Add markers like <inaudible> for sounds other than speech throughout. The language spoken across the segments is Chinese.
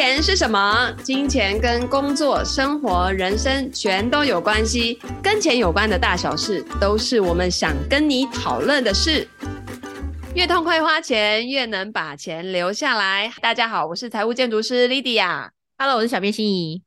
钱是什么？金钱跟工作、生活、人生全都有关系，跟钱有关的大小事，都是我们想跟你讨论的事。越痛快花钱，越能把钱留下来。大家好，我是财务建筑师 Lydia。Hello，我是小编心怡。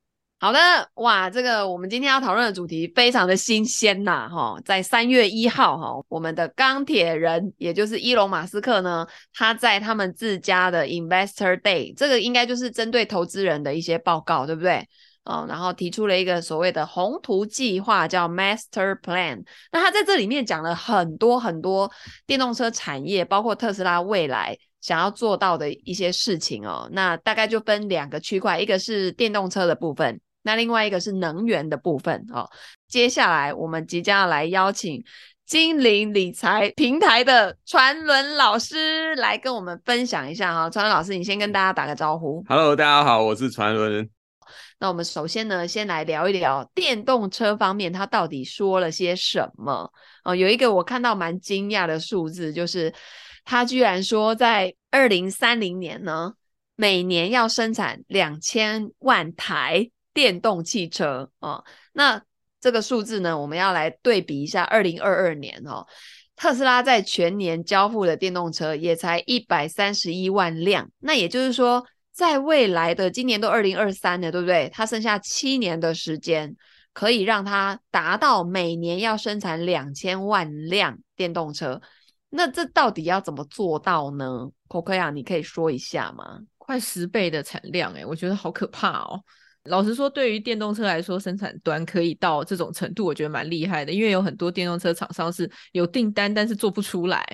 好的，哇，这个我们今天要讨论的主题非常的新鲜呐，哈，在三月一号，哈，我们的钢铁人，也就是伊隆马斯克呢，他在他们自家的 Investor Day，这个应该就是针对投资人的一些报告，对不对？哦，然后提出了一个所谓的宏图计划，叫 Master Plan。那他在这里面讲了很多很多电动车产业，包括特斯拉未来。想要做到的一些事情哦，那大概就分两个区块，一个是电动车的部分，那另外一个是能源的部分哦。接下来我们即将要来邀请精灵理财平台的传伦老师来跟我们分享一下哈、哦。传伦老师，你先跟大家打个招呼。Hello，大家好，我是传伦。<laughs> 那我们首先呢，先来聊一聊电动车方面，它到底说了些什么？哦，有一个我看到蛮惊讶的数字，就是。它居然说，在二零三零年呢，每年要生产两千万台电动汽车哦。那这个数字呢，我们要来对比一下二零二二年哦，特斯拉在全年交付的电动车也才一百三十一万辆。那也就是说，在未来的今年都二零二三了，对不对？它剩下七年的时间，可以让它达到每年要生产两千万辆电动车。那这到底要怎么做到呢？可可呀，你可以说一下吗？快十倍的产量，诶，我觉得好可怕哦。老实说，对于电动车来说，生产端可以到这种程度，我觉得蛮厉害的。因为有很多电动车厂商是有订单，但是做不出来，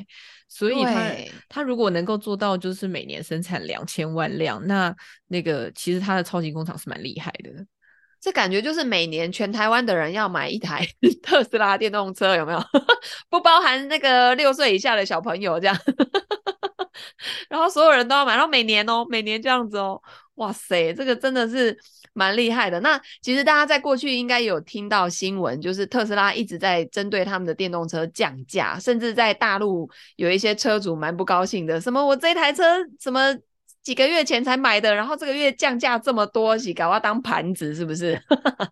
所以他他如果能够做到，就是每年生产两千万辆，那那个其实他的超级工厂是蛮厉害的。这感觉就是每年全台湾的人要买一台 <laughs> 特斯拉电动车，有没有？<laughs> 不包含那个六岁以下的小朋友这样，<laughs> 然后所有人都要买，然后每年哦，每年这样子哦，哇塞，这个真的是蛮厉害的。那其实大家在过去应该有听到新闻，就是特斯拉一直在针对他们的电动车降价，甚至在大陆有一些车主蛮不高兴的，什么我这台车什么。几个月前才买的，然后这个月降价这么多，是搞我当盘子是不是？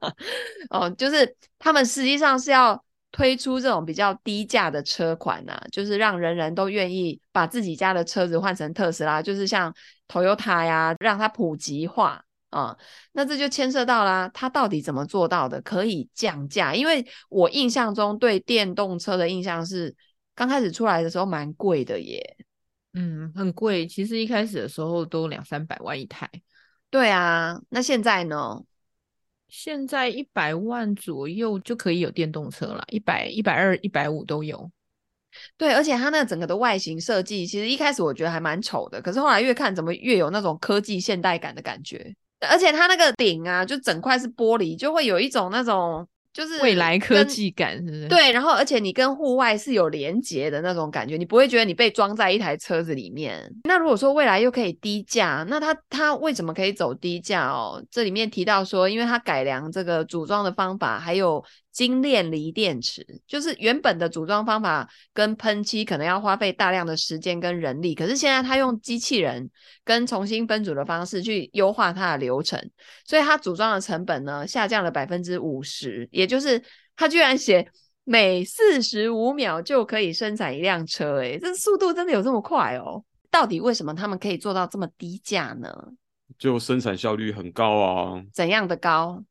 <laughs> 哦，就是他们实际上是要推出这种比较低价的车款呐、就是让人人都愿意把自己家的车子换成特斯拉，就是像 Toyota 呀，让它普及化啊、哦。那这就牵涉到啦，它到底怎么做到的？可以降价？因为我印象中对电动车的印象是，刚开始出来的时候蛮贵的耶。嗯，很贵。其实一开始的时候都两三百万一台。对啊，那现在呢？现在一百万左右就可以有电动车了，一百、一百二、一百五都有。对，而且它那个整个的外形设计，其实一开始我觉得还蛮丑的，可是后来越看怎么越有那种科技现代感的感觉。而且它那个顶啊，就整块是玻璃，就会有一种那种。就是未来科技感，是不是？对，然后而且你跟户外是有连接的那种感觉，你不会觉得你被装在一台车子里面。那如果说未来又可以低价，那它它为什么可以走低价哦？这里面提到说，因为它改良这个组装的方法，还有。精炼锂电池就是原本的组装方法跟喷漆可能要花费大量的时间跟人力，可是现在他用机器人跟重新分组的方式去优化它的流程，所以它组装的成本呢下降了百分之五十，也就是他居然写每四十五秒就可以生产一辆车，诶，这速度真的有这么快哦？到底为什么他们可以做到这么低价呢？就生产效率很高啊。怎样的高？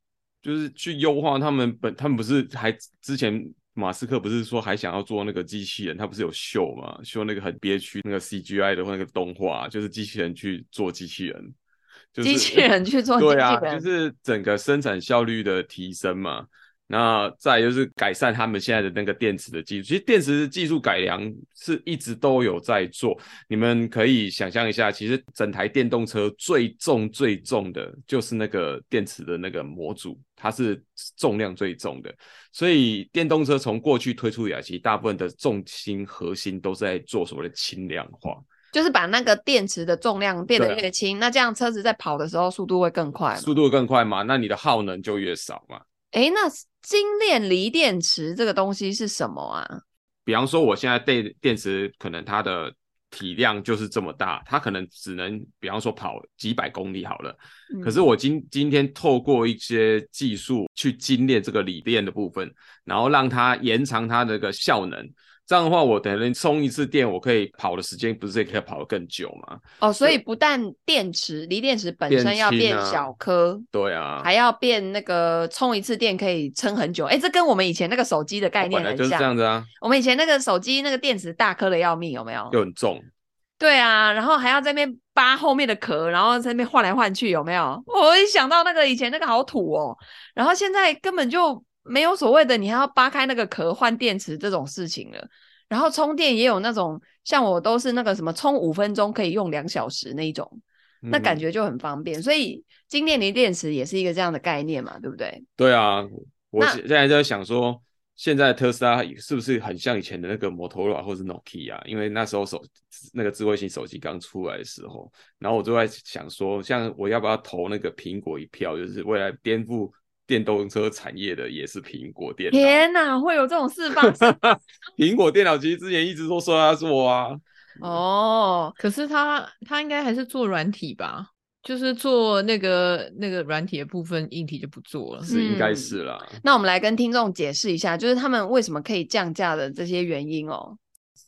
就是去优化他们本，他们不是还之前马斯克不是说还想要做那个机器人，他不是有秀嘛，秀那个很憋屈那个 CGI 的或那个动画，就是机器人去做机器人，就是机器人去做机器人，对啊，就是整个生产效率的提升嘛。那再就是改善他们现在的那个电池的技术，其实电池的技术改良是一直都有在做。你们可以想象一下，其实整台电动车最重最重的就是那个电池的那个模组，它是重量最重的。所以电动车从过去推出以来，其实大部分的重心核心都是在做所谓的轻量化，就是把那个电池的重量变得越轻，那这样车子在跑的时候速度会更快，速度会更快嘛？那你的耗能就越少嘛？哎，那精炼锂电池这个东西是什么啊？比方说，我现在电电池可能它的体量就是这么大，它可能只能比方说跑几百公里好了。嗯、可是我今今天透过一些技术去精炼这个锂电的部分，然后让它延长它的个效能。这样的话，我等于充一次电，我可以跑的时间不是也可以跑得更久吗？哦，所以不但电池锂电池本身要变小颗，啊，对啊，还要变那个充一次电可以撑很久。哎，这跟我们以前那个手机的概念很像。就是这样子啊。我们以前那个手机那个电池大颗的要命，有没有？又很重。对啊，然后还要在那边扒后面的壳，然后在那边换来换去，有没有？我一想到那个以前那个好土哦，然后现在根本就。没有所谓的，你还要扒开那个壳换电池这种事情了。然后充电也有那种，像我都是那个什么充五分钟可以用两小时那一种，那感觉就很方便。嗯、所以金电离电池也是一个这样的概念嘛，对不对？对啊，我现在在想说，现在特斯拉是不是很像以前的那个摩托罗拉或是 Nokia？因为那时候手那个智慧型手机刚出来的时候，然后我就在想说，像我要不要投那个苹果一票，就是未来颠覆。电动车产业的也是苹果电脑。天哪，会有这种事发生？<laughs> 苹果电脑其实之前一直都说要做啊。哦，可是他他应该还是做软体吧？就是做那个那个软体的部分，硬体就不做了。是，应该是啦。嗯，那我们来跟听众解释一下，就是他们为什么可以降价的这些原因哦。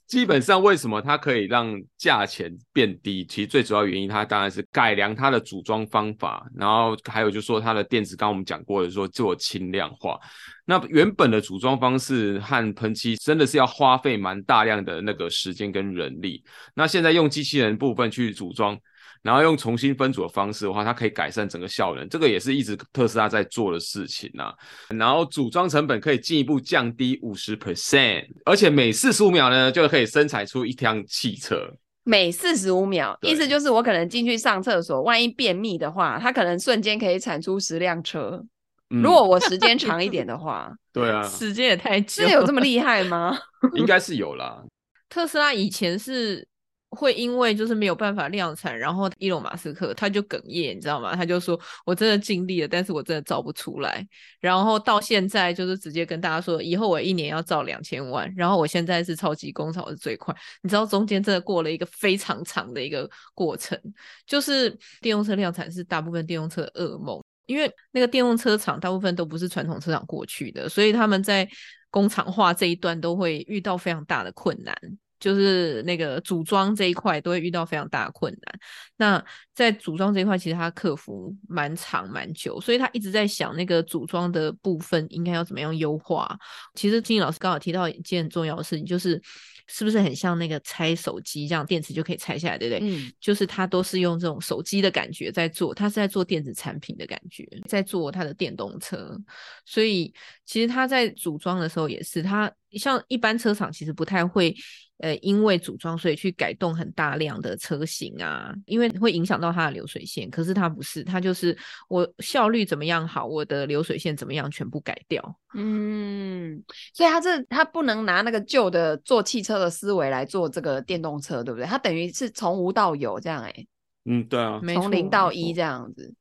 基本上，为什么它可以让价钱变低？其实最主要原因，它当然是改良它的组装方法，然后还有就是说它的电子，刚刚我们讲过的，说做轻量化。那原本的组装方式和喷漆真的是要花费蛮大量的那个时间跟人力。那现在用机器人部分去组装。然后用重新分组的方式的话，它可以改善整个效能，这个也是一直特斯拉在做的事情啊。然后组装成本可以进一步降低五十 percent，而且每四十五秒呢就可以生产出一辆汽车。每四十五秒，意思就是我可能进去上厕所，万一便秘的话，它可能瞬间可以产出十辆车。嗯、如果我时间长一点的话，<laughs> 对啊，<laughs> 时间也太久，是有这么厉害吗？应该是有啦。<laughs> 特斯拉以前是。会因为就是没有办法量产，然后伊隆马斯克他就哽咽，你知道吗？他就说：“我真的尽力了，但是我真的造不出来。”然后到现在就是直接跟大家说：“以后我一年要造两千万。”然后我现在是超级工厂，是最快。你知道中间真的过了一个非常长的一个过程，就是电动车量产是大部分电动车的噩梦，因为那个电动车厂大部分都不是传统车厂过去的，所以他们在工厂化这一段都会遇到非常大的困难。就是那个组装这一块都会遇到非常大的困难。那在组装这一块，其实他克服蛮长蛮久，所以他一直在想那个组装的部分应该要怎么样优化。其实金老师刚好提到一件很重要的事情，就是是不是很像那个拆手机这样，电池就可以拆下来，对不对？嗯，就是他都是用这种手机的感觉在做，他是在做电子产品的感觉，在做他的电动车。所以其实他在组装的时候也是，他像一般车厂其实不太会。呃，因为组装，所以去改动很大量的车型啊，因为会影响到它的流水线。可是它不是，它就是我效率怎么样好，我的流水线怎么样，全部改掉。嗯，所以它这它不能拿那个旧的做汽车的思维来做这个电动车，对不对？它等于是从无到有这样、欸，哎，嗯，对啊，从零到一这样子。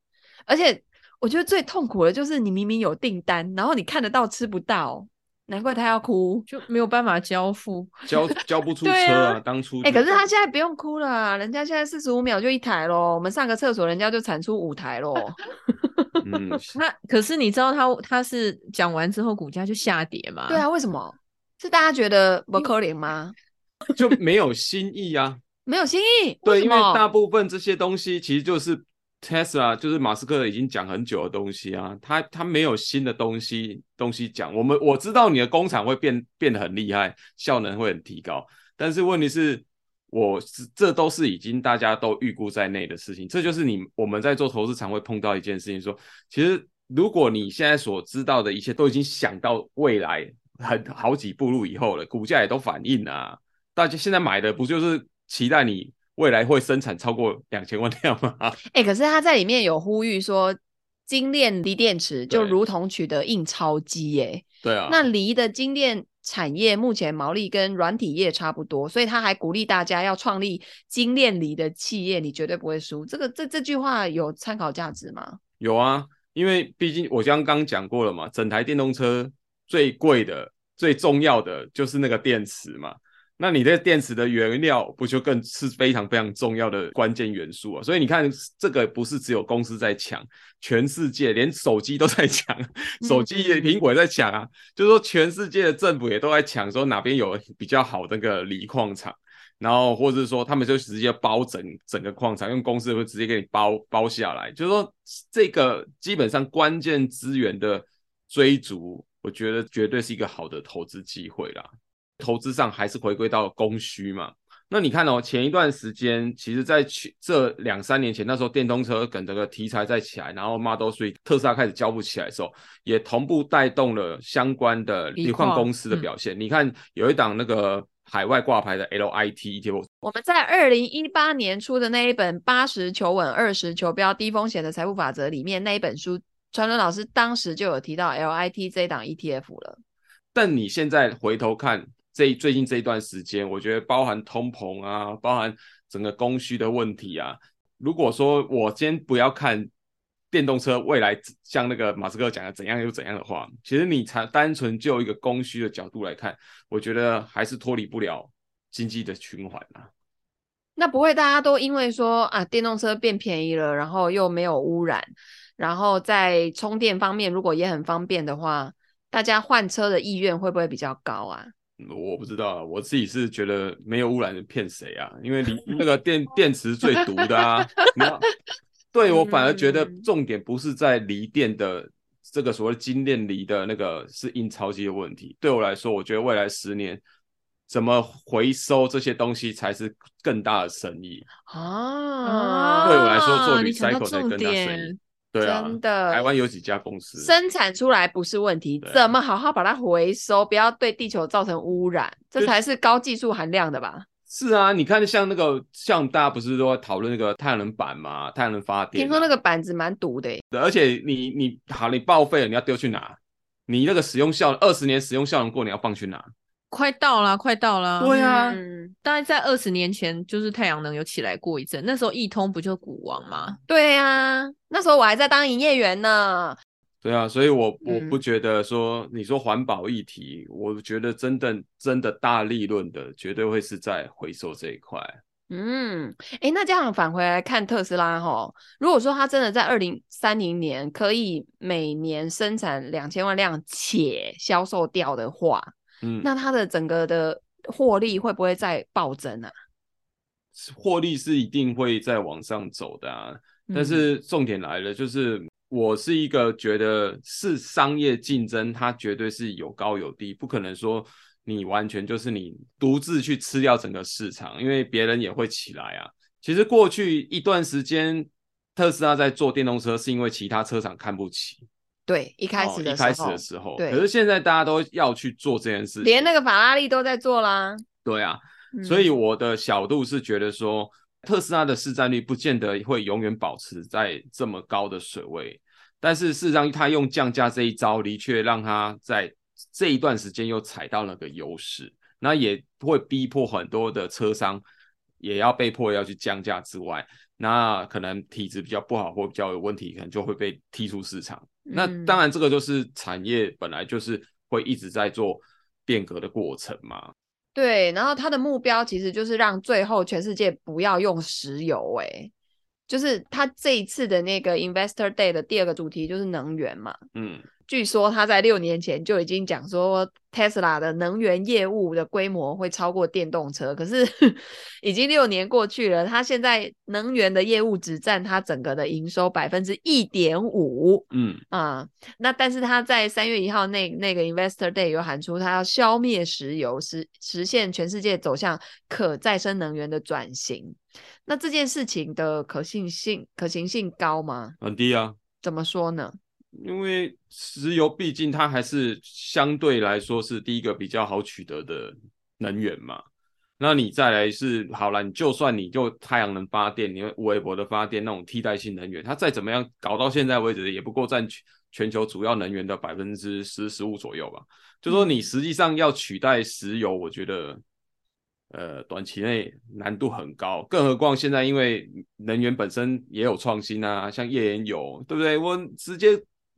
而且我觉得最痛苦的就是你明明有订单，然后你看得到吃不到。难怪他要哭，就没有办法交付，交交不 <laughs> 出车啊！啊当初哎、欸，可是他现在不用哭了、啊，人家现在四十五秒就一台咯。我们上个厕所，人家就产出五台咯。<laughs> 嗯，那可是你知道他他是讲完之后股价就下跌吗？对啊，为什么？是大家觉得不可怜吗？<laughs> 就没有新意啊？没有新意？对，因为大部分这些东西其实就是。Tesla 就是马斯克已经讲很久的东西啊，他他没有新的东西东西讲。我们我知道你的工厂会变变得很厉害，效能会很提高，但是问题是，我这都是已经大家都预估在内的事情。这就是你我们在做投资常会碰到一件事情说，其实如果你现在所知道的一切都已经想到未来很好几步路以后了，股价也都反映了，大家现在买的不就是期待你？未来会生产超过两千万辆吗？哎、<laughs> 欸，可是他在里面有呼吁说，精炼锂电池就如同取得印钞机耶。对啊，那锂的精炼产业目前毛利跟软体业差不多，所以他还鼓励大家要创立精炼锂的企业，你绝对不会输。这个这这句话有参考价值吗？有啊，因为毕竟我刚刚讲过了嘛，整台电动车最贵的、最重要的就是那个电池嘛。那你的电池的原料不就更是非常非常重要的关键元素啊？所以你看，这个不是只有公司在抢，全世界连手机都在抢，<laughs> 手机苹果也在抢啊。嗯、就是说，全世界的政府也都在抢，说哪边有比较好的那个锂矿厂，然后或者是说他们就直接包整整个矿场，用公司会直接给你包包下来。就是说，这个基本上关键资源的追逐，我觉得绝对是一个好的投资机会啦。投资上还是回归到供需嘛？那你看哦，前一段时间，其实在去这两三年前，那时候电动车跟这个题材在起来，然后 Model 3特斯拉开始交付起来的时候，也同步带动了相关的锂矿公司的表现。嗯、你看有一档那个海外挂牌的 LIT ETF，我们在二零一八年出的那一本《八十求稳，二十求标，低风险的财富法则》里面那一本书，传伦老师当时就有提到 LIT 这一档 ETF 了。但你现在回头看。这最近这一段时间，我觉得包含通膨啊，包含整个供需的问题啊。如果说我先不要看电动车未来像那个马斯克讲的怎样又怎样的话，其实你才单纯就一个供需的角度来看，我觉得还是脱离不了经济的循环啊。那不会大家都因为说啊，电动车变便宜了，然后又没有污染，然后在充电方面如果也很方便的话，大家换车的意愿会不会比较高啊？我不知道，我自己是觉得没有污染的骗谁啊？因为锂那个电电池最毒的啊。<laughs> 对，我反而觉得重点不是在锂电的这个所谓精炼锂的那个是印钞机的问题。对我来说，我觉得未来十年怎么回收这些东西才是更大的生意啊。对我来说，做 recycle 才更大生意。对啊，真的，台湾有几家公司生产出来不是问题，怎么好好把它回收，不要对地球造成污染，这才是高技术含量的吧？是啊，你看像那个，像大家不是都在讨论那个太阳能板嘛，太阳能发电，听说那个板子蛮毒的，对，而且你你好，你报废了，你要丢去哪？你那个使用效二十年使用效能过，你要放去哪？快到了，快到了。对啊，嗯、大概在二十年前，就是太阳能有起来过一阵，那时候易通不就股王吗？对呀、啊，那时候我还在当营业员呢。对啊，所以我我不觉得说、嗯、你说环保议题，我觉得真的真的大利润的，绝对会是在回收这一块。嗯，哎，那这样返回来看特斯拉哈，如果说它真的在二零三零年可以每年生产两千万辆且销售掉的话。嗯，那它的整个的获利会不会再暴增啊？获利是一定会再往上走的啊，但是重点来了，就是我是一个觉得是商业竞争，它绝对是有高有低，不可能说你完全就是你独自去吃掉整个市场，因为别人也会起来啊。其实过去一段时间，特斯拉在做电动车，是因为其他车厂看不起。对，一开始的时候，哦、一开始的时候，对，可是现在大家都要去做这件事情，连那个法拉利都在做啦。对啊，嗯、所以我的小度是觉得说，特斯拉的市占率不见得会永远保持在这么高的水位，但是事实上，他用降价这一招，的确让他在这一段时间又踩到了个优势，那也会逼迫很多的车商也要被迫要去降价之外，那可能体质比较不好或比较有问题，可能就会被踢出市场。那当然，这个就是产业本来就是会一直在做变革的过程嘛。对，然后它的目标其实就是让最后全世界不要用石油，哎，就是它这一次的那个 Investor Day 的第二个主题就是能源嘛。嗯。据说他在六年前就已经讲说，Tesla 的能源业务的规模会超过电动车。可是 <laughs> 已经六年过去了，他现在能源的业务只占他整个的营收百分之一点五。嗯啊，那但是他在三月一号那那个 Investor Day 又喊出他要消灭石油，实实现全世界走向可再生能源的转型。那这件事情的可信性、可行性高吗？很低啊。怎么说呢？因为石油毕竟它还是相对来说是第一个比较好取得的能源嘛。那你再来是好了，你就算你就太阳能发电，你微博的发电那种替代性能源，它再怎么样搞到现在为止，也不够占全全球主要能源的百分之十十五左右吧。就说你实际上要取代石油，我觉得呃短期内难度很高。更何况现在因为能源本身也有创新啊，像页岩油，对不对？我直接。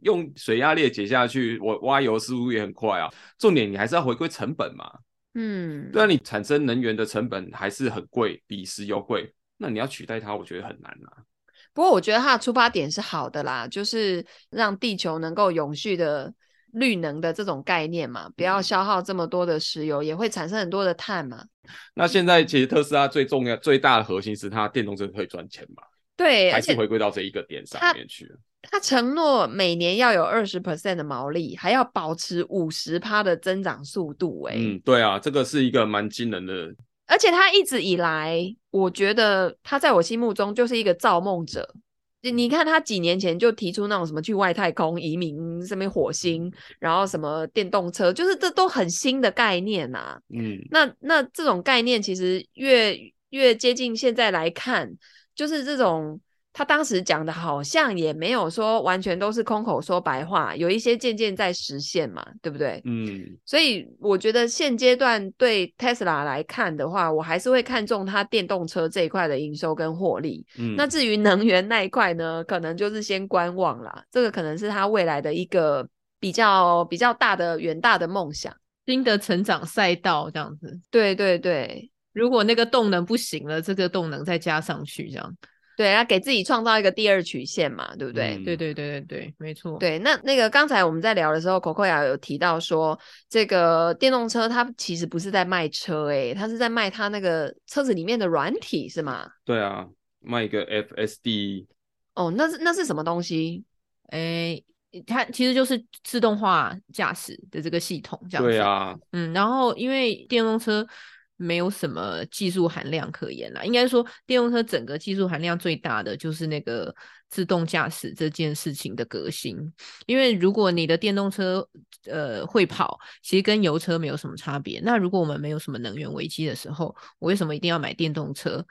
用水压裂解下去，我挖油似乎也很快啊。重点你还是要回归成本嘛。嗯，对啊，你产生能源的成本还是很贵，比石油贵，那你要取代它，我觉得很难啊。不过我觉得它的出发点是好的啦，就是让地球能够永续的绿能的这种概念嘛，不要消耗这么多的石油，也会产生很多的碳嘛。那现在其实特斯拉最重要、最大的核心是它电动车可以赚钱嘛？对，还是回归到这一个点上面去了。他承诺每年要有二十 percent 的毛利，还要保持五十趴的增长速度。哎，嗯，对啊，这个是一个蛮惊人的。而且他一直以来，我觉得他在我心目中就是一个造梦者。你看，他几年前就提出那种什么去外太空移民、什么火星，然后什么电动车，就是这都很新的概念啊。嗯，那那这种概念其实越越接近现在来看，就是这种。他当时讲的好像也没有说完全都是空口说白话，有一些渐渐在实现嘛，对不对？嗯，所以我觉得现阶段对 Tesla 来看的话，我还是会看中它电动车这一块的营收跟获利。嗯，那至于能源那一块呢，可能就是先观望啦。这个可能是它未来的一个比较比较大的远大的梦想，新的成长赛道这样子。对对对，如果那个动能不行了，这个动能再加上去这样。对，要给自己创造一个第二曲线嘛，对不对？嗯、对对对对对，没错。对，那那个刚才我们在聊的时候 Coco 也有提到说，这个电动车它其实不是在卖车，诶，它是在卖它那个车子里面的软体，是吗？对啊，卖一个 FSD。哦，那是那是什么东西？诶，它其实就是自动化驾驶的这个系统，这样子。对啊，嗯，然后因为电动车。没有什么技术含量可言啦，应该说电动车整个技术含量最大的就是那个自动驾驶这件事情的革新。因为如果你的电动车呃会跑，其实跟油车没有什么差别。那如果我们没有什么能源危机的时候，我为什么一定要买电动车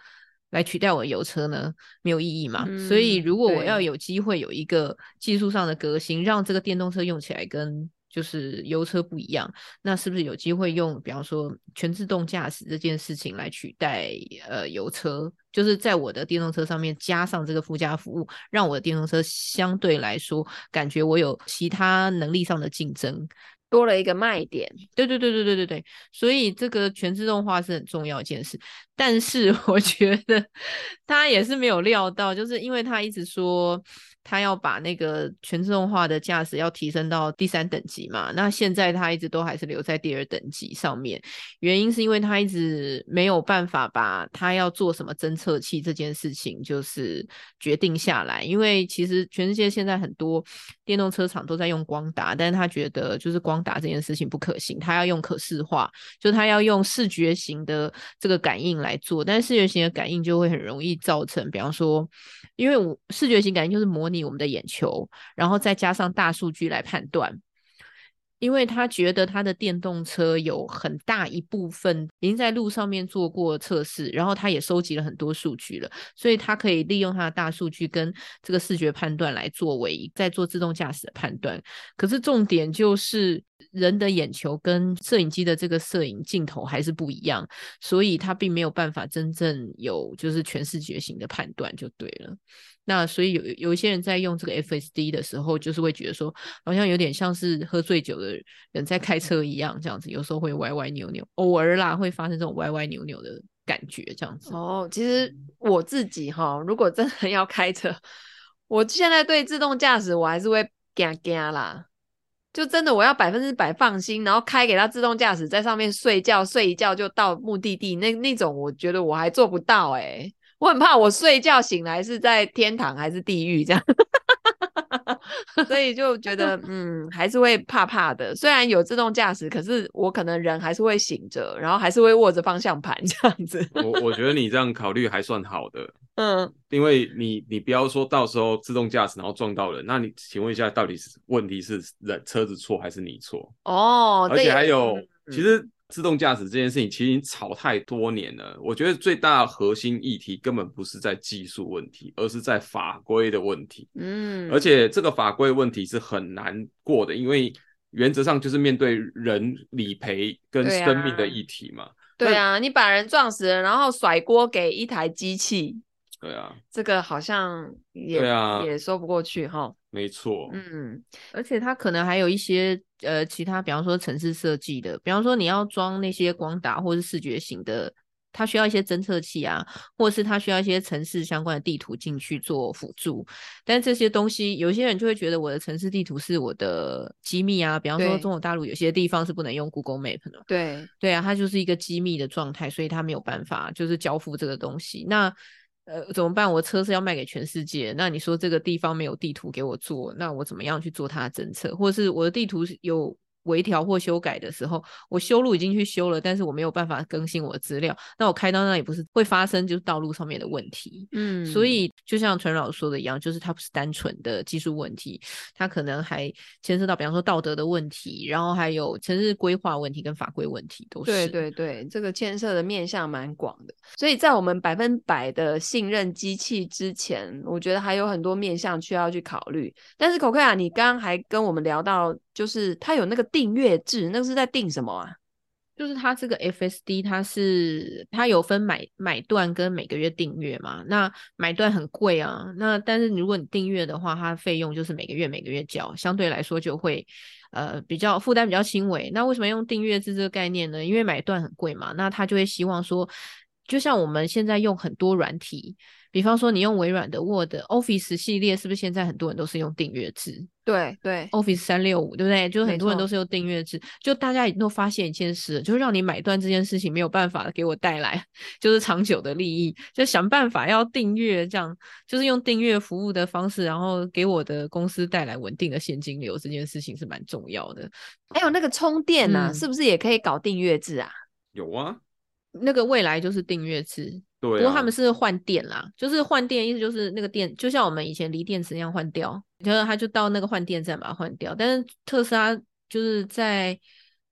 来取代我的油车呢？没有意义嘛。嗯，所以如果我要有机会有一个技术上的革新，让这个电动车用起来跟就是油车不一样，那是不是有机会用，比方说全自动驾驶这件事情来取代呃油车？就是在我的电动车上面加上这个附加服务，让我的电动车相对来说感觉我有其他能力上的竞争，多了一个卖点。对对对对对对对，所以这个全自动化是很重要一件事。但是 <laughs> 我觉得他也是没有料到，就是因为他一直说。他要把那个全自动化的驾驶要提升到第三等级嘛？那现在他一直都还是留在第二等级上面，原因是因为他一直没有办法把他要做什么侦测器这件事情就是决定下来。因为其实全世界现在很多电动车厂都在用光达，但是他觉得就是光达这件事情不可行，他要用可视化，就他要用视觉型的这个感应来做，但是视觉型的感应就会很容易造成，比方说，因为我视觉型感应就是模拟。我们的眼球，然后再加上大数据来判断。因为他觉得他的电动车有很大一部分已经在路上面做过测试，然后他也收集了很多数据了，所以他可以利用他的大数据跟这个视觉判断来作为在做自动驾驶的判断。可是重点就是人的眼球跟摄影机的这个摄影镜头还是不一样，所以它并没有办法真正有就是全视觉型的判断就对了。那所以有有一些人在用这个 FSD 的时候，就是会觉得说好像有点像是喝醉酒的。人在开车一样，这样子有时候会歪歪扭扭，偶尔啦会发生这种歪歪扭扭的感觉，这样子。哦，其实我自己哈，如果真的 <laughs> 要开车，我现在对自动驾驶我还是会惊惊啦。就真的我要百分之百放心，然后开给他自动驾驶在上面睡觉，睡一觉就到目的地，那那种我觉得我还做不到哎、我很怕我睡觉醒来是在天堂还是地狱这样。<laughs> 所以就觉得，嗯，还是会怕怕的。虽然有自动驾驶，可是我可能人还是会醒着，然后还是会握着方向盘这样子。我我觉得你这样考虑还算好的，嗯，因为你你不要说到时候自动驾驶然后撞到人，那你请问一下，到底是问题是人车子错还是你错？哦，而且还有，嗯、其实。自动驾驶这件事情其实已经吵太多年了。我觉得最大的核心议题根本不是在技术问题，而是在法规的问题。嗯，而且这个法规问题是很难过的，因为原则上就是面对人理赔跟生命的议题嘛。对啊，你把人撞死了，然后甩锅给一台机器，对啊，这个好像也对啊也说不过去哈。没错，嗯，而且它可能还有一些呃其他，比方说城市设计的，比方说你要装那些光达或是视觉型的。它需要一些侦测器啊，或者是它需要一些城市相关的地图进去做辅助。但这些东西，有些人就会觉得我的城市地图是我的机密啊。比方说，中国大陆有些地方是不能用 Google Map 的。对对啊，它就是一个机密的状态，所以它没有办法就是交付这个东西。那呃怎么办？我车是要卖给全世界，那你说这个地方没有地图给我做，那我怎么样去做它的政策？或者是我的地图是有？微调或修改的时候，我修路已经去修了，但是我没有办法更新我的资料，那我开到那也不是会发生就是道路上面的问题？嗯，所以就像陈老师说的一样，就是它不是单纯的技术问题，它可能还牵涉到比方说道德的问题，然后还有城市规划问题跟法规问题都是。对对对，这个牵涉的面向蛮广的，所以在我们百分百的信任机器之前，我觉得还有很多面向需要去考虑。但是 Cocoa，你刚刚还跟我们聊到。就是它有那个订阅制，那个是在订什么啊？就是它这个 FSD，它是它有分买买断跟每个月订阅嘛。那买断很贵啊，那但是如果你订阅的话，它费用就是每个月每个月交，相对来说就会呃比较负担比较轻微。那为什么用订阅制这个概念呢？因为买断很贵嘛，那他就会希望说，就像我们现在用很多软体。比方说，你用微软的 Word、Office 系列，是不是现在很多人都是用订阅制？对对，Office 三六五，对不对？就很多人都是用订阅制。就大家已经都发现一件事，就是让你买断这件事情没有办法给我带来 <laughs> 就是长久的利益，就想办法要订阅，这样就是用订阅服务的方式，然后给我的公司带来稳定的现金流，这件事情是蛮重要的。还有那个充电啊，嗯、是不是也可以搞订阅制啊？有啊，那个未来就是订阅制。对、啊，不过他们是换电啦，就是换电，意思就是那个电，就像我们以前锂电池一样换掉，然后他就到那个换电站把它换掉。但是特斯拉就是在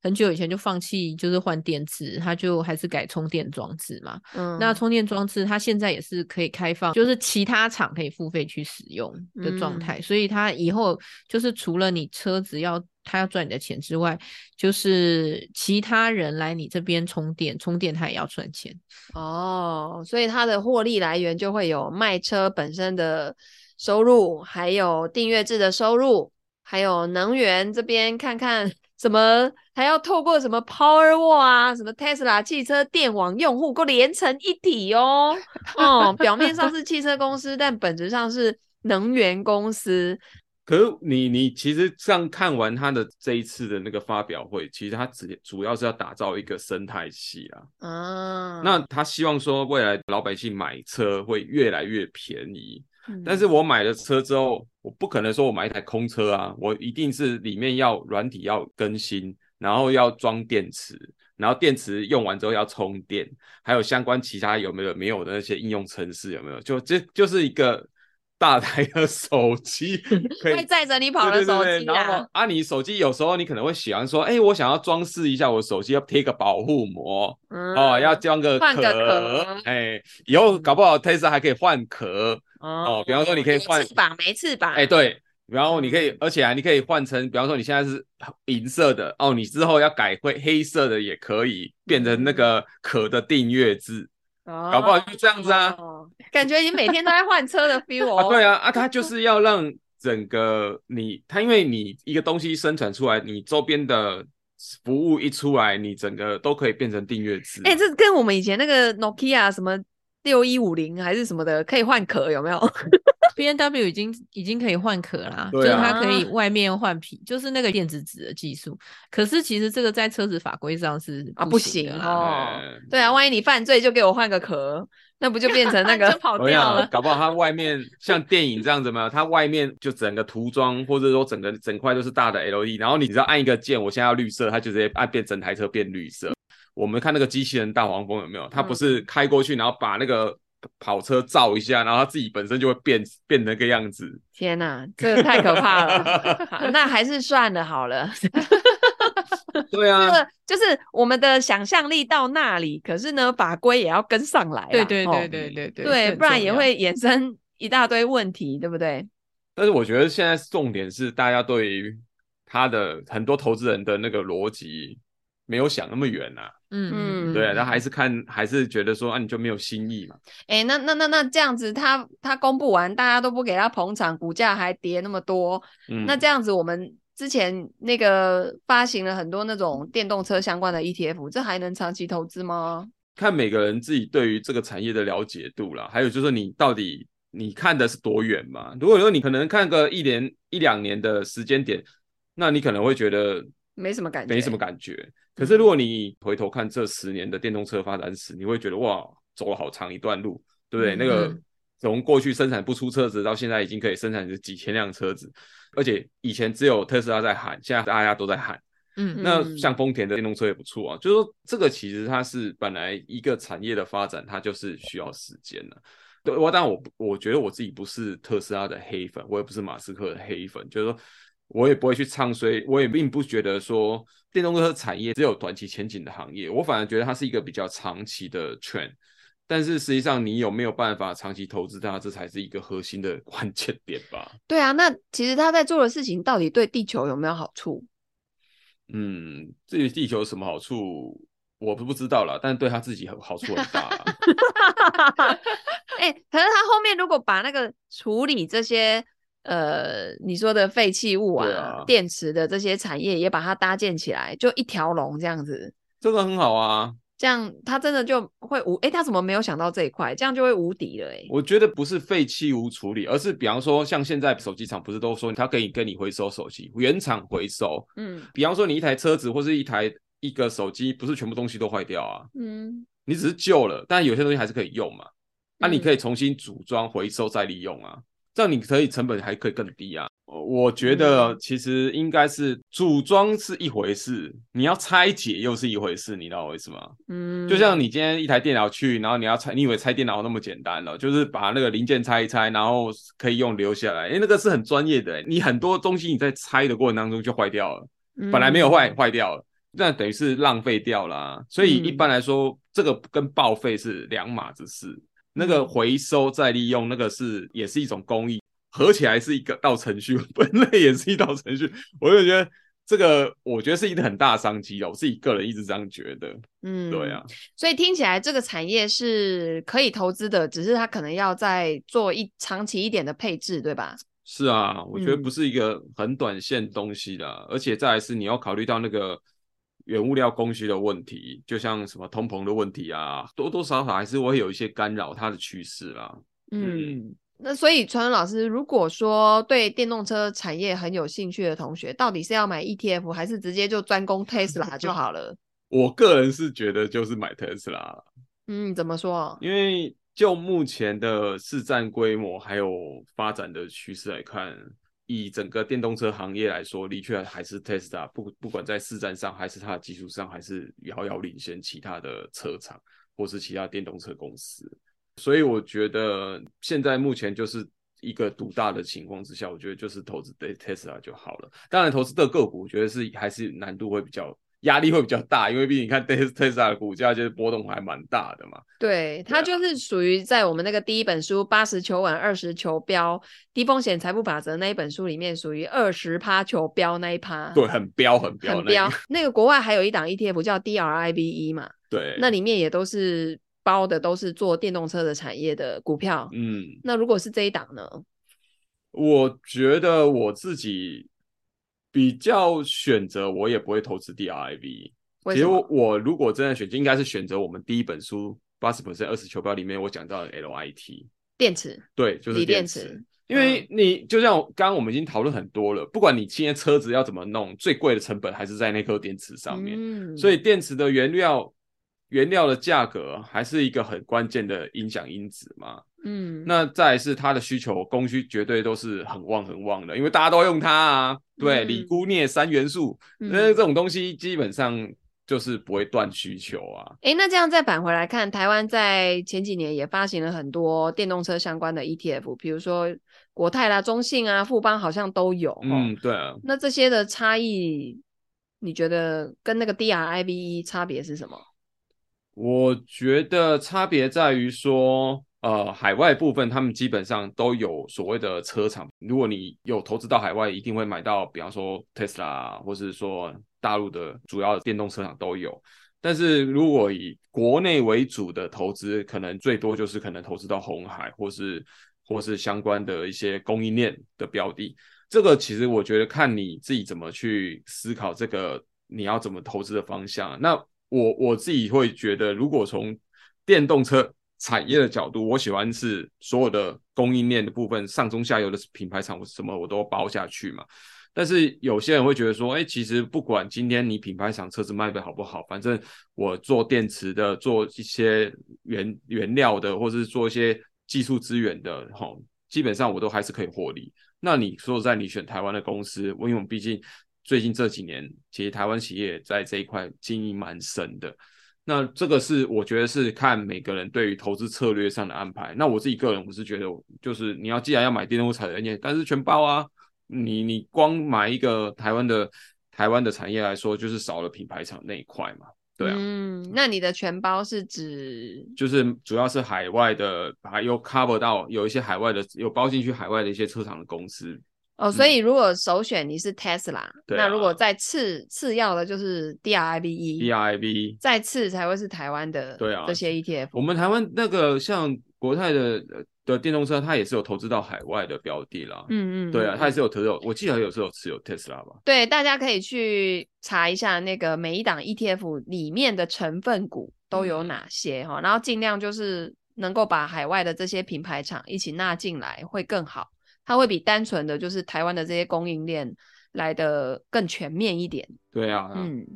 很久以前就放弃，就是换电池，他就还是改充电装置嘛。嗯，那充电装置它现在也是可以开放，就是其他厂可以付费去使用的状态，嗯、所以它以后就是除了你车子要。他要赚你的钱之外，就是其他人来你这边充电，充电他也要赚钱哦。所以他的获利来源就会有卖车本身的收入，还有订阅制的收入，还有能源这边看看什么，还要透过什么 Powerwall 啊，什么 Tesla 汽车电网用户，够连成一体哦。哦，表面上是汽车公司，但本质上是能源公司。可是你你其实这样看完他的这一次的那个发表会，其实他只主要是要打造一个生态系啊。啊，那他希望说未来老百姓买车会越来越便宜。嗯，但是我买了车之后，我不可能说我买一台空车啊，我一定是里面要软体要更新，然后要装电池，然后电池用完之后要充电，还有相关其他有没有没有的那些应用程式有没有？就这就是一个。大台的手机可以 <laughs> 载着你跑的手机，后啊，你手机有时候你可能会喜欢说，哎、欸，我想要装饰一下我手机，要贴个保护膜，嗯、哦，要装个壳，哎、欸，以后搞不好 Tesla 还可以换壳，哦，哦，比方说你可以换翅膀，没翅膀，哎、欸，对，然后你可以，而且啊，你可以换成，比方说你现在是银色的，哦，你之后要改回黑色的也可以，变成那个壳的订阅制。哦、搞不好就这样子啊，哦、感觉你每天都在换车的 <laughs> feel 哦。啊对啊，啊，他就是要让整个你，他因为你一个东西生产出来，你周边的服务一出来，你整个都可以变成订阅制。哎、欸，这跟我们以前那个 Nokia 什么六一五零还是什么的，可以换壳有没有？？<laughs> B N W 已经已经可以换壳啦，啊、就是它可以外面换皮，就是那个电子纸的技术。可是其实这个在车子法规上是啊不行哦。对啊，万一你犯罪就给我换个壳，那不就变成那个 <laughs> 跑掉了？搞不好它外面像电影这样子嘛，它外面就整个涂装或者说整个整块都是大的 LED，然后你只要按一个键，我现在要绿色，它就直接按变整台车变绿色。我们看那个机器人大黄蜂有没有？它不是开过去，然后把那个。跑车照一下，然后他自己本身就会变变那个样子。天哪，这个太可怕了！<laughs> 那还是算了好了。对啊，就是我们的想象力到那里，可是呢，法规也要跟上来。对对对对对对，对，不然也会衍生一大堆问题，对不对？但是我觉得现在重点是大家对于他的很多投资人的那个逻辑没有想那么远呐、啊。嗯，对，他还是看，还是觉得说啊，你就没有新意嘛？哎、欸，那那那那这样子他，他他公布完，大家都不给他捧场，股价还跌那么多，嗯、那这样子，我们之前那个发行了很多那种电动车相关的 ETF，这还能长期投资吗？看每个人自己对于这个产业的了解度啦，还有就是你到底你看的是多远嘛？如果说你可能看个一年一两年的时间点，那你可能会觉得没什么感觉，没什么感觉。可是，如果你回头看这十年的电动车发展史，你会觉得哇，走了好长一段路，对不对？嗯、那个从过去生产不出车子，到现在已经可以生产几千辆车子，而且以前只有特斯拉在喊，现在大家都在喊。嗯，那像丰田的电动车也不错啊。就是说，这个其实它是本来一个产业的发展，它就是需要时间的。对，我当然我我觉得我自己不是特斯拉的黑粉，我也不是马斯克的黑粉，就是说。我也不会去唱衰，我也并不觉得说电动车产业只有短期前景的行业，我反而觉得它是一个比较长期的 trend。但是实际上，你有没有办法长期投资它，这才是一个核心的 <laughs> 关键点吧？对啊，那其实他在做的事情到底对地球有没有好处？嗯，至于地球有什么好处，我不不知道了，但是对他自己很好处很大啊。<laughs> 哎、欸，可是他后面如果把那个处理这些。呃，你说的废弃物啊，啊电池的这些产业也把它搭建起来，就一条龙这样子，这个很好啊。这样他真的就会无，哎，他怎么没有想到这一块？这样就会无敌了，哎。我觉得不是废弃物处理，而是比方说，像现在手机厂不是都说他可以跟你回收手机，原厂回收。嗯，比方说你一台车子或是一台一个手机，不是全部东西都坏掉啊。嗯，你只是旧了，但有些东西还是可以用嘛。那、你可以重新组装、回收再利用啊。这样你可以成本还可以更低啊！我觉得其实应该是组装是一回事，你要拆解又是一回事，你知道为什么？嗯，就像你今天一台电脑去，然后你要拆，你以为拆电脑那么简单了？就是把那个零件拆一拆，然后可以用留下来，诶，那个是很专业的。你很多东西你在拆的过程当中就坏掉了，本来没有坏，坏掉了，那等于是浪费掉了啊。所以一般来说，这个跟报废是两码子事。那个回收再利用，那个是也是一种工艺，合起来是一个道程序，<laughs> 分类也是一道程序。我就觉得这个，我觉得是一个很大的商机哦。我自己个人一直这样觉得，嗯，对啊。所以听起来这个产业是可以投资的，只是它可能要再做一长期一点的配置，对吧？是啊，我觉得不是一个很短线东西的，嗯、而且再来是你要考虑到那个。原物料供需的问题，就像什么通膨的问题啊，多多少少还是会有一些干扰它的趋势啦。嗯，那所以传文老师，如果说对电动车产业很有兴趣的同学，到底是要买 ETF 还是直接就专攻 Tesla 就好了？<laughs> 我个人是觉得就是买 Tesla。嗯，怎么说？因为就目前的市占规模还有发展的趋势来看。以整个电动车行业来说，的确还是 Tesla 不不管在市占上，还是它的技术上，还是遥遥领先其他的车厂或是其他电动车公司。所以我觉得现在目前就是一个独大的情况之下，我觉得就是投资对 Tesla 就好了。当然，投资的个股，我觉得是还是难度会比较。压力会比较大，因为毕竟你看 Tesla 的股价就是波动还蛮大的嘛。对，它就是属于在我们那个第一本书《八十求稳，二十求标》低风险财富法则那一本书里面，属于二十趴求标那一趴。对，很标很标。很标。那个国外还有一档 ETF 叫 DRIVE 嘛？<laughs> 对，那里面也都是包的，都是做电动车的产业的股票。嗯，那如果是这一档呢？我觉得我自己。比较选择，我也不会投资 DRIV。其实我，我如果真的选择，应该是选择我们第一本书八十 percent 二十球标里面我讲到的 LIT 电池。对，就是电池。电池因为你就像刚刚我们已经讨论很多了，不管你今天车子要怎么弄，最贵的成本还是在那颗电池上面。嗯。所以电池的原料。原料的价格还是一个很关键的影响因子嘛，嗯，那再来是它的需求供需绝对都是很旺很旺的，因为大家都用它啊，对，锂钴镍三元素，那、嗯、这种东西基本上就是不会断需求啊。哎、欸，那这样再返回来看，台湾在前几年也发行了很多电动车相关的 ETF，比如说国泰啦、中信啊、富邦好像都有，嗯，对啊。那这些的差异，你觉得跟那个 DRIVE 差别是什么？我觉得差别在于说，呃海外部分，他们基本上都有所谓的车厂。如果你有投资到海外，一定会买到，比方说 Tesla，或是说大陆的主要的电动车厂都有。但是如果以国内为主的投资，可能最多就是可能投资到红海，或是或是相关的一些供应链的标的。这个其实我觉得看你自己怎么去思考这个你要怎么投资的方向。那我我自己会觉得，如果从电动车产业的角度，我喜欢是所有的供应链的部分，上中下游的品牌厂什么我都包下去嘛。但是有些人会觉得说，哎，其实不管今天你品牌厂车子卖的好不好，反正我做电池的，做一些原原料的，或是做一些技术资源的，齁，基本上我都还是可以获利。那你说在你选台湾的公司，因为我们毕竟最近这几年，其实台湾企业在这一块经营蛮深的。那这个是我觉得是看每个人对于投资策略上的安排。那我自己个人我是觉得，就是你要既然要买电动车产业，但是全包啊，你你光买一个台湾的台湾的产业来说，就是少了品牌厂那一块嘛。对啊，嗯，那你的全包是指就是主要是海外的，还有 cover 到有一些海外的，有包进去海外的一些车厂的公司。哦，所以如果首选你是 Tesla，嗯，那如果再次次要的就是 DRIV，DRIV，再次才会是台湾的对啊这些 ETF。我们台湾那个像国泰的。的电动车，它也是有投资到海外的标的啦。嗯嗯，对啊，它也是有投资。我记得有时候有持有特斯拉吧。对，大家可以去查一下那个每一档 ETF 里面的成分股都有哪些哈，嗯、然后尽量就是能够把海外的这些品牌厂一起纳进来会更好。它会比单纯的就是台湾的这些供应链来的更全面一点。对啊，嗯。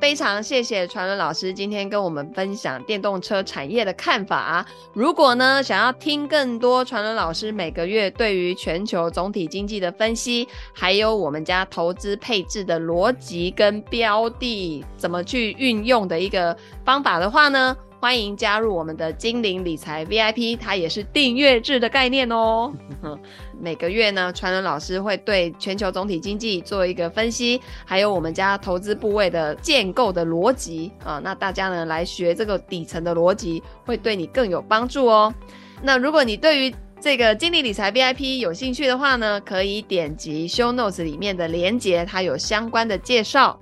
非常谢谢传伦老师今天跟我们分享电动车产业的看法。如果呢，想要听更多传伦老师每个月对于全球总体经济的分析，还有我们家投资配置的逻辑跟标的怎么去运用的一个方法的话呢，欢迎加入我们的精灵理财 VIP，它也是订阅制的概念哦。<laughs> 每个月呢，传伦老师会对全球总体经济做一个分析，还有我们家投资部位的建构的逻辑啊。那大家呢来学这个底层的逻辑，会对你更有帮助哦。那如果你对于这个精灵理财 VIP 有兴趣的话呢，可以点击 Show Notes 里面的连结，它有相关的介绍。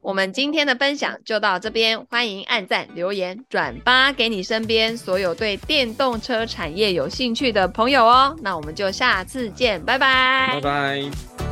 我们今天的分享就到这边，欢迎按赞、留言、转发给你身边所有对电动车产业有兴趣的朋友哦。那我们就下次见，拜拜，拜拜。